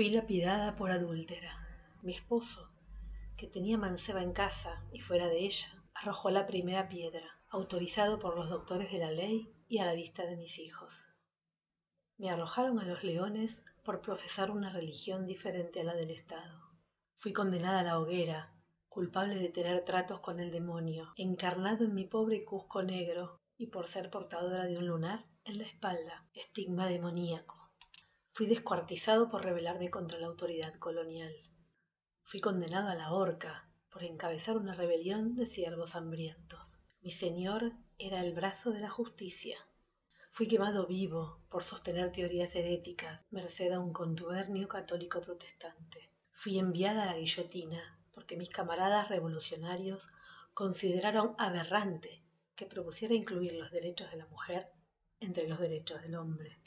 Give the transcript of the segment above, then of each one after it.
Fui lapidada por adúltera. Mi esposo, que tenía manceba en casa y fuera de ella, arrojó la primera piedra, autorizado por los doctores de la ley y a la vista de mis hijos. Me arrojaron a los leones por profesar una religión diferente a la del Estado. Fui condenada a la hoguera, culpable de tener tratos con el demonio, encarnado en mi pobre cusco negro, y por ser portadora de un lunar en la espalda, estigma demoníaco. Fui descuartizado por rebelarme contra la autoridad colonial. Fui condenado a la horca por encabezar una rebelión de siervos hambrientos. Mi señor era el brazo de la justicia. Fui quemado vivo por sostener teorías heréticas, merced a un contubernio católico protestante. Fui enviada a la guillotina porque mis camaradas revolucionarios consideraron aberrante que propusiera incluir los derechos de la mujer entre los derechos del hombre.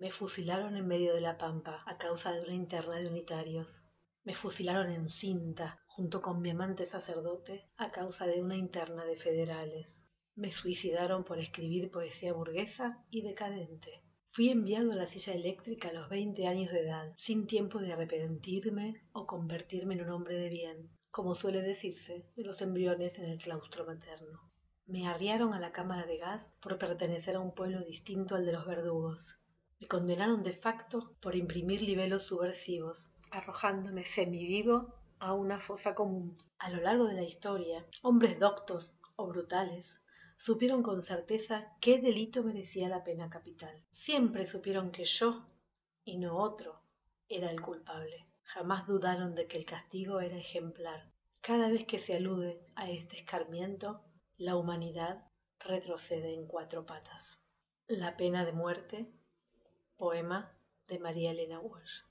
Me fusilaron en medio de la pampa a causa de una interna de unitarios. Me fusilaron en cinta junto con mi amante sacerdote a causa de una interna de federales. Me suicidaron por escribir poesía burguesa y decadente. Fui enviado a la silla eléctrica a los 20 años de edad, sin tiempo de arrepentirme o convertirme en un hombre de bien, como suele decirse de los embriones en el claustro materno. Me arriaron a la cámara de gas por pertenecer a un pueblo distinto al de los verdugos. Me condenaron de facto por imprimir libelos subversivos, arrojándome semivivo a una fosa común. A lo largo de la historia, hombres doctos o brutales supieron con certeza qué delito merecía la pena capital. Siempre supieron que yo, y no otro, era el culpable. Jamás dudaron de que el castigo era ejemplar. Cada vez que se alude a este escarmiento, la humanidad retrocede en cuatro patas. La pena de muerte Poema de María Elena Walsh.